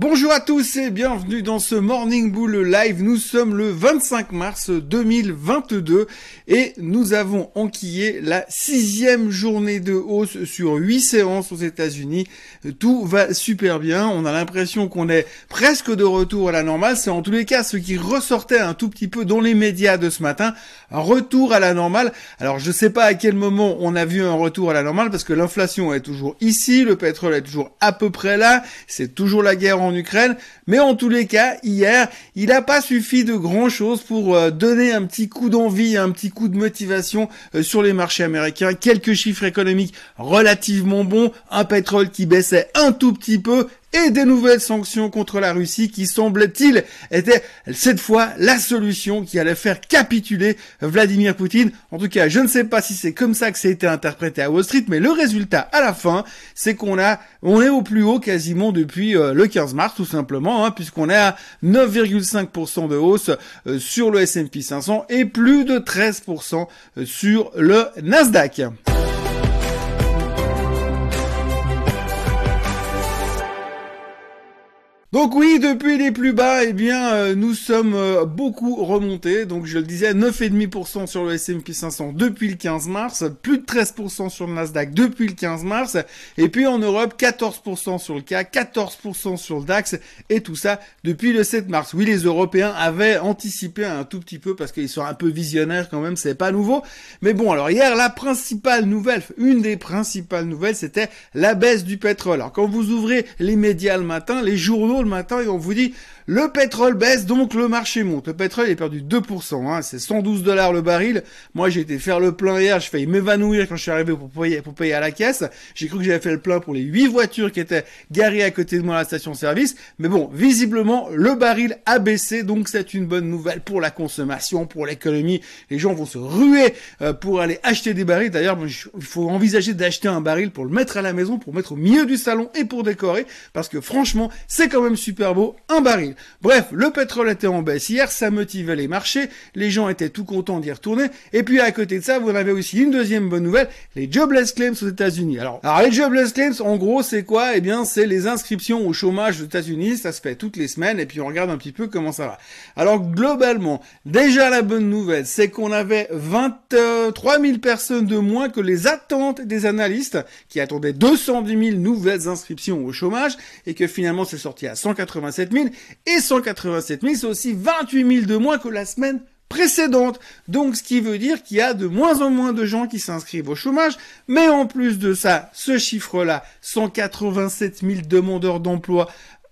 Bonjour à tous et bienvenue dans ce Morning Bull Live. Nous sommes le 25 mars 2022 et nous avons enquillé la sixième journée de hausse sur huit séances aux États-Unis. Tout va super bien. On a l'impression qu'on est presque de retour à la normale. C'est en tous les cas ce qui ressortait un tout petit peu dans les médias de ce matin. Un retour à la normale. Alors je sais pas à quel moment on a vu un retour à la normale parce que l'inflation est toujours ici, le pétrole est toujours à peu près là, c'est toujours la guerre en Ukraine, mais en tous les cas, hier, il n'a pas suffi de grand chose pour euh, donner un petit coup d'envie, un petit coup de motivation euh, sur les marchés américains. Quelques chiffres économiques relativement bons, un pétrole qui baissait un tout petit peu et des nouvelles sanctions contre la Russie qui semble-t-il étaient cette fois la solution qui allait faire capituler Vladimir Poutine. En tout cas, je ne sais pas si c'est comme ça que ça a été interprété à Wall Street, mais le résultat à la fin, c'est qu'on a, on est au plus haut quasiment depuis euh, le 15 mars tout simplement, hein, puisqu'on est à 9,5% de hausse euh, sur le S&P 500 et plus de 13% euh, sur le Nasdaq. Donc oui, depuis les plus bas, eh bien, euh, nous sommes euh, beaucoup remontés. Donc je le disais, 9,5% sur le S&P 500 depuis le 15 mars, plus de 13% sur le Nasdaq depuis le 15 mars, et puis en Europe, 14% sur le CAC, 14% sur le DAX, et tout ça depuis le 7 mars. Oui, les Européens avaient anticipé un tout petit peu parce qu'ils sont un peu visionnaires quand même, c'est pas nouveau. Mais bon, alors hier, la principale nouvelle, une des principales nouvelles, c'était la baisse du pétrole. Alors quand vous ouvrez les médias le matin, les journaux le matin et on vous dit le pétrole baisse, donc le marché monte. Le pétrole est perdu 2%, hein, c'est 112 dollars le baril. Moi, j'ai été faire le plein hier, je failli m'évanouir quand je suis arrivé pour payer, pour payer à la caisse. J'ai cru que j'avais fait le plein pour les 8 voitures qui étaient garées à côté de moi à la station-service. Mais bon, visiblement, le baril a baissé, donc c'est une bonne nouvelle pour la consommation, pour l'économie. Les gens vont se ruer euh, pour aller acheter des barils. D'ailleurs, il faut envisager d'acheter un baril pour le mettre à la maison, pour mettre au milieu du salon et pour décorer, parce que franchement, c'est quand même super beau, un baril. Bref, le pétrole était en baisse. Hier, ça motivait les marchés, les gens étaient tout contents d'y retourner, et puis à côté de ça, vous avez aussi une deuxième bonne nouvelle, les jobless claims aux États-Unis. Alors, alors les jobless claims, en gros, c'est quoi? Eh bien, c'est les inscriptions au chômage aux États-Unis, ça se fait toutes les semaines, et puis on regarde un petit peu comment ça va. Alors, globalement, déjà la bonne nouvelle, c'est qu'on avait 23 000 personnes de moins que les attentes des analystes, qui attendaient 210 000 nouvelles inscriptions au chômage, et que finalement c'est sorti à 187 000, et 187 000, c'est aussi 28 000 de moins que la semaine précédente. Donc, ce qui veut dire qu'il y a de moins en moins de gens qui s'inscrivent au chômage. Mais en plus de ça, ce chiffre-là, 187 000 demandeurs d'emploi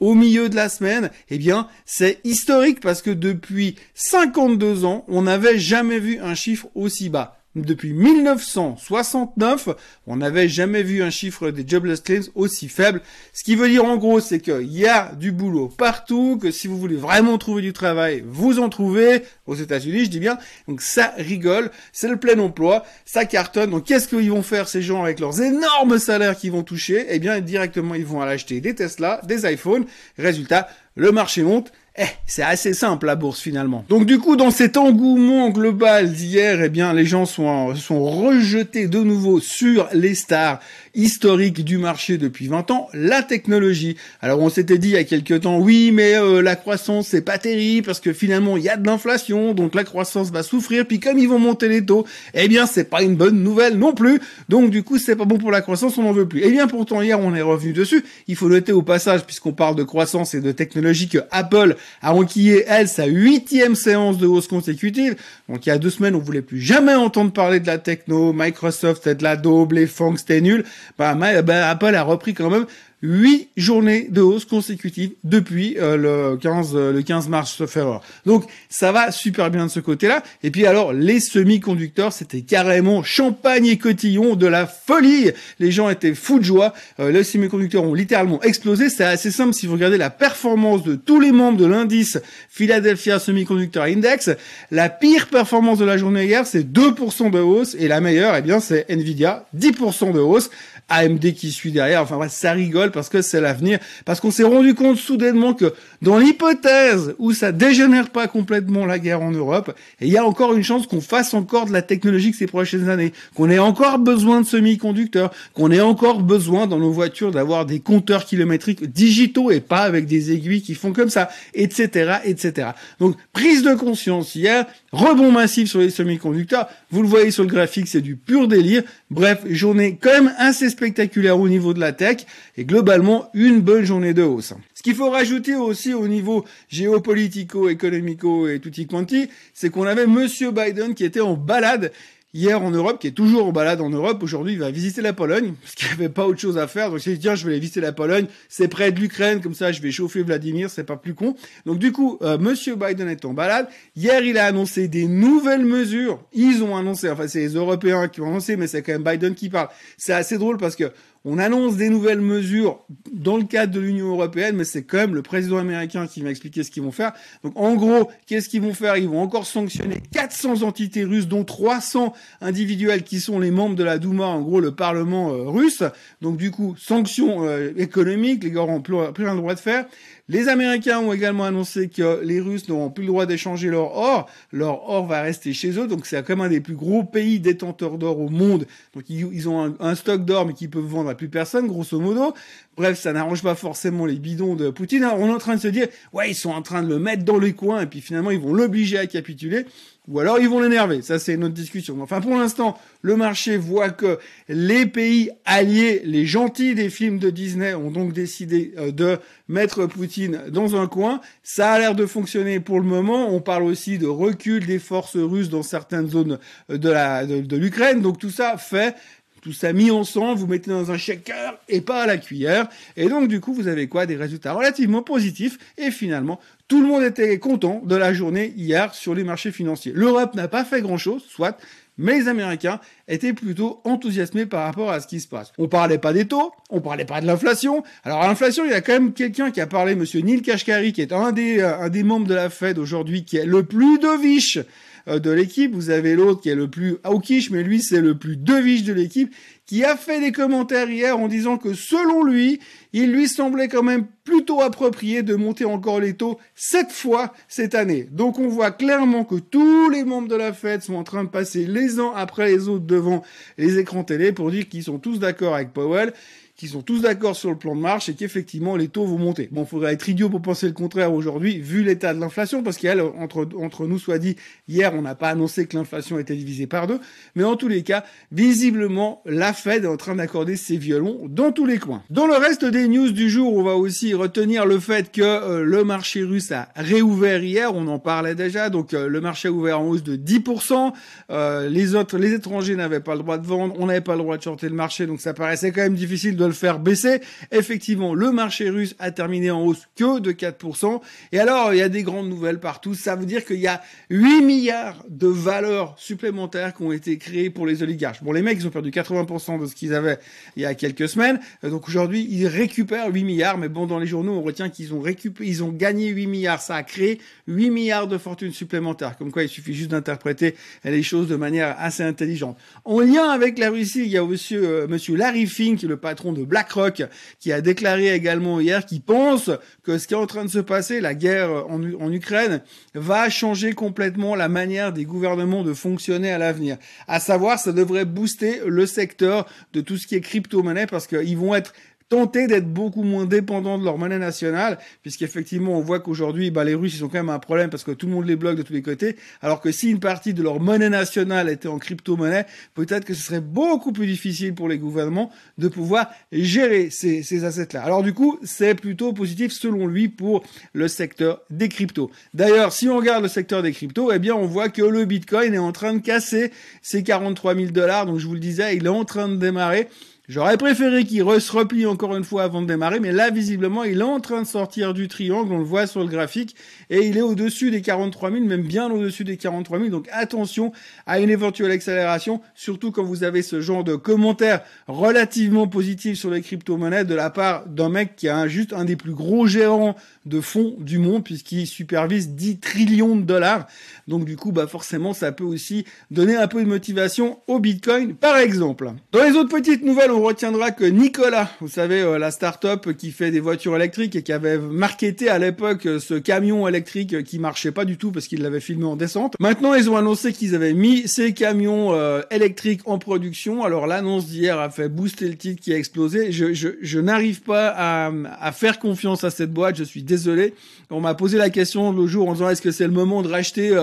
au milieu de la semaine, eh bien, c'est historique parce que depuis 52 ans, on n'avait jamais vu un chiffre aussi bas. Depuis 1969, on n'avait jamais vu un chiffre des jobless claims aussi faible. Ce qui veut dire en gros, c'est qu'il y a du boulot partout, que si vous voulez vraiment trouver du travail, vous en trouvez. Aux États-Unis, je dis bien. Donc ça rigole, c'est le plein emploi, ça cartonne. Donc qu'est-ce qu'ils vont faire ces gens avec leurs énormes salaires qu'ils vont toucher? Eh bien, directement, ils vont aller acheter des Tesla, des iPhones. Résultat, le marché monte eh, c'est assez simple la bourse finalement. Donc du coup, dans cet engouement global d'hier, eh bien, les gens sont, sont rejetés de nouveau sur les stars historiques du marché depuis 20 ans, la technologie. Alors on s'était dit il y a quelques temps, oui, mais euh, la croissance c'est pas terrible parce que finalement il y a de l'inflation, donc la croissance va souffrir. Puis comme ils vont monter les taux, eh bien c'est pas une bonne nouvelle non plus. Donc du coup c'est pas bon pour la croissance, on n'en veut plus. Eh bien pourtant hier on est revenu dessus. Il faut noter au passage, puisqu'on parle de croissance et de technologie, que Apple a enquillé elle sa huitième séance de hausse consécutive. Donc il y a deux semaines on voulait plus jamais entendre parler de la techno, Microsoft c'est de la daube, les fonds c'était nul. Bah, bah, Apple a repris quand même huit journées de hausse consécutives depuis euh, le 15 euh, le 15 mars sauf. Donc ça va super bien de ce côté-là. Et puis alors les semi-conducteurs, c'était carrément champagne et cotillon de la folie. Les gens étaient fous de joie. Euh, les semi-conducteurs ont littéralement explosé. C'est assez simple si vous regardez la performance de tous les membres de l'indice Philadelphia Semiconductor Index. La pire performance de la journée hier, c'est 2% de hausse et la meilleure, eh bien c'est Nvidia, 10% de hausse. AMD qui suit derrière. Enfin bref, ça rigole parce que c'est l'avenir. Parce qu'on s'est rendu compte soudainement que dans l'hypothèse où ça dégénère pas complètement la guerre en Europe, il y a encore une chance qu'on fasse encore de la technologie ces prochaines années, qu'on ait encore besoin de semi-conducteurs, qu'on ait encore besoin dans nos voitures d'avoir des compteurs kilométriques digitaux et pas avec des aiguilles qui font comme ça, etc., etc. Donc prise de conscience hier, rebond massif sur les semi-conducteurs. Vous le voyez sur le graphique, c'est du pur délire. Bref, journée quand même assez spectaculaire au niveau de la tech et globalement une bonne journée de hausse. Ce qu'il faut rajouter aussi au niveau géopolitico, économico et tutti quanti, c'est qu'on avait Monsieur Biden qui était en balade hier en Europe, qui est toujours en balade en Europe. Aujourd'hui, il va visiter la Pologne, parce qu'il n'y avait pas autre chose à faire. Donc, il s'est dit, tiens, je vais aller visiter la Pologne. C'est près de l'Ukraine, comme ça, je vais chauffer Vladimir, c'est pas plus con. Donc, du coup, euh, Monsieur Biden est en balade. Hier, il a annoncé des nouvelles mesures. Ils ont annoncé, enfin, c'est les Européens qui ont annoncé, mais c'est quand même Biden qui parle. C'est assez drôle parce que on annonce des nouvelles mesures dans le cadre de l'Union européenne, mais c'est quand même le président américain qui va expliquer ce qu'ils vont faire. Donc en gros, qu'est-ce qu'ils vont faire? Ils vont encore sanctionner 400 entités russes, dont 300 individuels qui sont les membres de la Douma, en gros le Parlement euh, russe. Donc du coup, sanctions euh, économiques, les gars n'ont plus, plus rien le droit de faire. Les Américains ont également annoncé que les Russes n'auront plus le droit d'échanger leur or. Leur or va rester chez eux. Donc c'est quand même un des plus gros pays détenteurs d'or au monde. Donc ils, ont un, stock d'or mais qu'ils peuvent vendre plus personne, grosso modo. Bref, ça n'arrange pas forcément les bidons de Poutine. on est en train de se dire, ouais, ils sont en train de le mettre dans les coins et puis finalement ils vont l'obliger à capituler ou alors ils vont l'énerver. Ça, c'est notre discussion. Enfin, pour l'instant, le marché voit que les pays alliés, les gentils des films de Disney, ont donc décidé euh, de mettre Poutine dans un coin. Ça a l'air de fonctionner pour le moment. On parle aussi de recul des forces russes dans certaines zones de la de l'Ukraine. Donc tout ça fait tout ça mis ensemble, vous mettez dans un shaker et pas à la cuillère. Et donc, du coup, vous avez quoi? Des résultats relativement positifs. Et finalement, tout le monde était content de la journée hier sur les marchés financiers. L'Europe n'a pas fait grand-chose, soit, mais les Américains étaient plutôt enthousiasmés par rapport à ce qui se passe. On parlait pas des taux, on parlait pas de l'inflation. Alors l'inflation, il y a quand même quelqu'un qui a parlé, monsieur Neil Kashkari, qui est un des, euh, un des membres de la Fed aujourd'hui, qui est le plus dovish de l'équipe. Vous avez l'autre qui est le plus hawkish, mais lui c'est le plus deviche de l'équipe, qui a fait des commentaires hier en disant que selon lui, il lui semblait quand même plutôt approprié de monter encore les taux cette fois cette année. Donc on voit clairement que tous les membres de la Fed sont en train de passer les uns après les autres devant les écrans télé pour dire qu'ils sont tous d'accord avec Powell qui sont tous d'accord sur le plan de marche et qu'effectivement les taux vont monter. Bon, il faudrait être idiot pour penser le contraire aujourd'hui, vu l'état de l'inflation, parce qu'elle, entre, entre nous soit dit, hier on n'a pas annoncé que l'inflation était divisée par deux, mais en tous les cas, visiblement, la Fed est en train d'accorder ses violons dans tous les coins. Dans le reste des news du jour, on va aussi retenir le fait que euh, le marché russe a réouvert hier, on en parlait déjà, donc euh, le marché a ouvert en hausse de 10%, euh, les autres, les étrangers n'avaient pas le droit de vendre, on n'avait pas le droit de shorter le marché, donc ça paraissait quand même difficile de le faire baisser. Effectivement, le marché russe a terminé en hausse que de 4%. Et alors, il y a des grandes nouvelles partout. Ça veut dire qu'il y a 8 milliards de valeurs supplémentaires qui ont été créées pour les oligarches. Bon, les mecs, ils ont perdu 80% de ce qu'ils avaient il y a quelques semaines. Donc aujourd'hui, ils récupèrent 8 milliards. Mais bon, dans les journaux, on retient qu'ils ont récupéré, ils ont gagné 8 milliards. Ça a créé 8 milliards de fortunes supplémentaires. Comme quoi, il suffit juste d'interpréter les choses de manière assez intelligente. En lien avec la Russie, il y a aussi euh, monsieur Larry Fink, le patron de BlackRock, qui a déclaré également hier qu'il pense que ce qui est en train de se passer, la guerre en, en Ukraine, va changer complètement la manière des gouvernements de fonctionner à l'avenir. À savoir, ça devrait booster le secteur de tout ce qui est crypto-monnaie parce qu'ils vont être tenter d'être beaucoup moins dépendants de leur monnaie nationale, puisqu'effectivement on voit qu'aujourd'hui bah, les Russes ils ont quand même un problème parce que tout le monde les bloque de tous les côtés, alors que si une partie de leur monnaie nationale était en crypto-monnaie, peut-être que ce serait beaucoup plus difficile pour les gouvernements de pouvoir gérer ces, ces assets-là. Alors du coup, c'est plutôt positif selon lui pour le secteur des cryptos. D'ailleurs, si on regarde le secteur des cryptos, eh bien on voit que le Bitcoin est en train de casser ses 43 000 dollars, donc je vous le disais, il est en train de démarrer. J'aurais préféré qu'il se replie encore une fois avant de démarrer, mais là, visiblement, il est en train de sortir du triangle, on le voit sur le graphique, et il est au-dessus des 43 000, même bien au-dessus des 43 000, donc attention à une éventuelle accélération, surtout quand vous avez ce genre de commentaires relativement positifs sur les crypto-monnaies de la part d'un mec qui a juste un des plus gros gérants de fonds du monde, puisqu'il supervise 10 trillions de dollars. Donc du coup, bah forcément, ça peut aussi donner un peu de motivation au Bitcoin, par exemple. Dans les autres petites nouvelles, on retiendra que Nicolas, vous savez, euh, la start-up qui fait des voitures électriques et qui avait marketé à l'époque euh, ce camion électrique qui marchait pas du tout parce qu'il l'avait filmé en descente. Maintenant, ils ont annoncé qu'ils avaient mis ces camions électriques en production. Alors l'annonce d'hier a fait booster le titre qui a explosé. Je, je, je n'arrive pas à, à faire confiance à cette boîte. Je suis désolé. On m'a posé la question le jour en disant est-ce que c'est le moment de racheter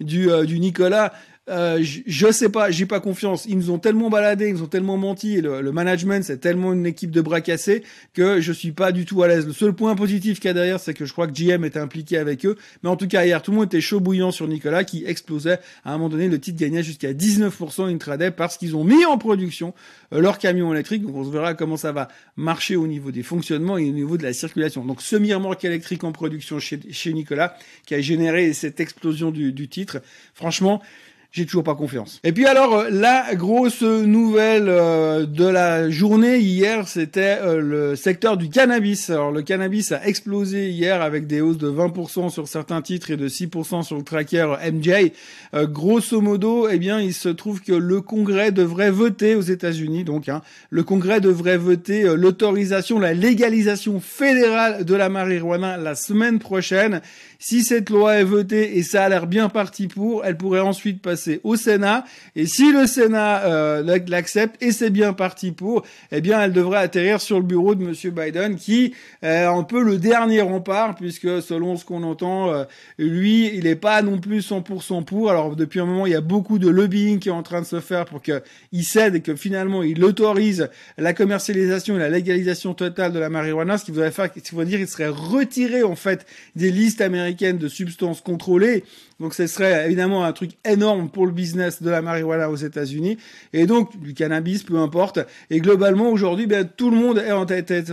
du, du Nicolas? Euh, je sais pas, j'ai pas confiance. Ils nous ont tellement baladé, ils nous ont tellement menti, le, management c'est tellement une équipe de bras cassés que je suis pas du tout à l'aise. Le seul point positif qu'il y a derrière, c'est que je crois que GM était impliqué avec eux. Mais en tout cas, hier, tout le monde était chaud bouillant sur Nicolas qui explosait. À un moment donné, le titre gagnait jusqu'à 19% intraday parce qu'ils ont mis en production euh, leur camion électrique. Donc on se verra comment ça va marcher au niveau des fonctionnements et au niveau de la circulation. Donc semi-remorque électrique en production chez, chez Nicolas qui a généré cette explosion du, du titre. Franchement, j'ai toujours pas confiance. Et puis alors, euh, la grosse nouvelle euh, de la journée hier, c'était euh, le secteur du cannabis. Alors le cannabis a explosé hier avec des hausses de 20% sur certains titres et de 6% sur le tracker MJ. grosso modo, eh bien, il se trouve que le Congrès devrait voter aux États-Unis, donc hein, le Congrès devrait voter l'autorisation, la légalisation fédérale de la marijuana la semaine prochaine. Si cette loi est votée et ça a l'air bien parti pour, elle pourrait ensuite passer au Sénat. Et si le Sénat euh, l'accepte et c'est bien parti pour, eh bien, elle devrait atterrir sur le bureau de Monsieur Biden, qui est un peu le dernier rempart, puisque selon ce qu'on entend, euh, lui, il n'est pas non plus 100% pour. Alors depuis un moment, il y a beaucoup de lobbying qui est en train de se faire pour qu'il cède et que finalement il autorise la commercialisation et la légalisation totale de la marijuana, ce qui voudrait faire, ce qui voudrait dire qu'il serait retiré en fait des listes américaines de substances contrôlées. Donc ce serait évidemment un truc énorme pour le business de la marijuana aux États-Unis et donc du cannabis, peu importe. Et globalement aujourd'hui, ben, tout le monde est en,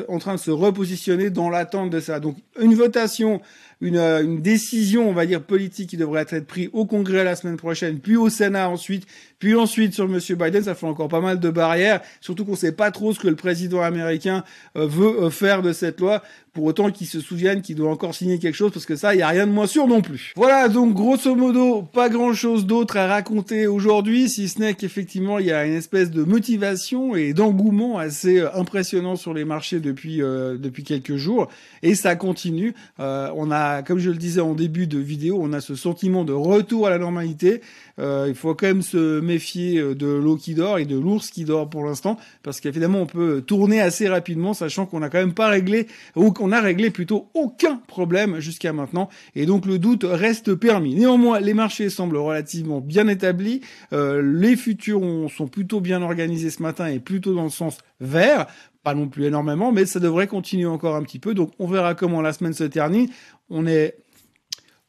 en train de se repositionner dans l'attente de ça. Donc une votation une, euh, une, décision, on va dire, politique qui devrait être prise au Congrès la semaine prochaine, puis au Sénat ensuite, puis ensuite sur Monsieur Biden, ça fait encore pas mal de barrières, surtout qu'on sait pas trop ce que le président américain euh, veut euh, faire de cette loi, pour autant qu'il se souvienne qu'il doit encore signer quelque chose, parce que ça, il y a rien de moins sûr non plus. Voilà, donc grosso modo, pas grand-chose d'autre à raconter aujourd'hui, si ce n'est qu'effectivement, il y a une espèce de motivation et d'engouement assez impressionnant sur les marchés depuis depuis quelques jours, et ça continue. on a comme je le disais en début de vidéo, on a ce sentiment de retour à la normalité. Euh, il faut quand même se méfier euh, de l'eau qui dort et de l'ours qui dort pour l'instant, parce qu'évidemment on peut tourner assez rapidement, sachant qu'on n'a quand même pas réglé ou qu'on a réglé plutôt aucun problème jusqu'à maintenant, et donc le doute reste permis. Néanmoins, les marchés semblent relativement bien établis, euh, les futurs sont plutôt bien organisés ce matin et plutôt dans le sens vert pas non plus énormément, mais ça devrait continuer encore un petit peu. Donc on verra comment la semaine se termine. On est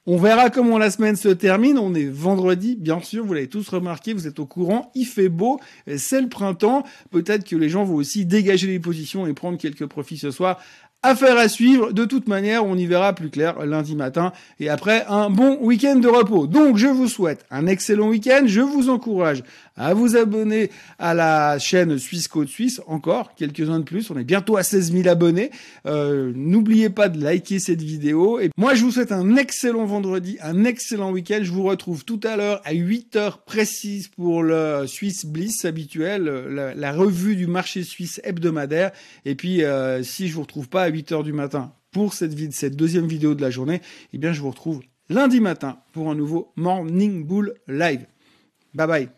on verra comment la semaine se termine. On est vendredi, bien sûr, vous l'avez tous remarqué, vous êtes au courant, il fait beau, c'est le printemps. Peut-être que les gens vont aussi dégager les positions et prendre quelques profits ce soir. Affaire à suivre. De toute manière, on y verra plus clair lundi matin. Et après, un bon week-end de repos. Donc, je vous souhaite un excellent week-end. Je vous encourage à vous abonner à la chaîne Suisse Côte Suisse. Encore quelques-uns de plus. On est bientôt à 16 000 abonnés. Euh, N'oubliez pas de liker cette vidéo. Et moi, je vous souhaite un excellent vendredi, un excellent week-end. Je vous retrouve tout à l'heure à 8 heures précises pour le Suisse Bliss habituel, la, revue du marché suisse hebdomadaire. Et puis, euh, si je vous retrouve pas à 8 heures du matin pour cette, cette deuxième vidéo de la journée, eh bien, je vous retrouve lundi matin pour un nouveau Morning Bull Live. Bye bye.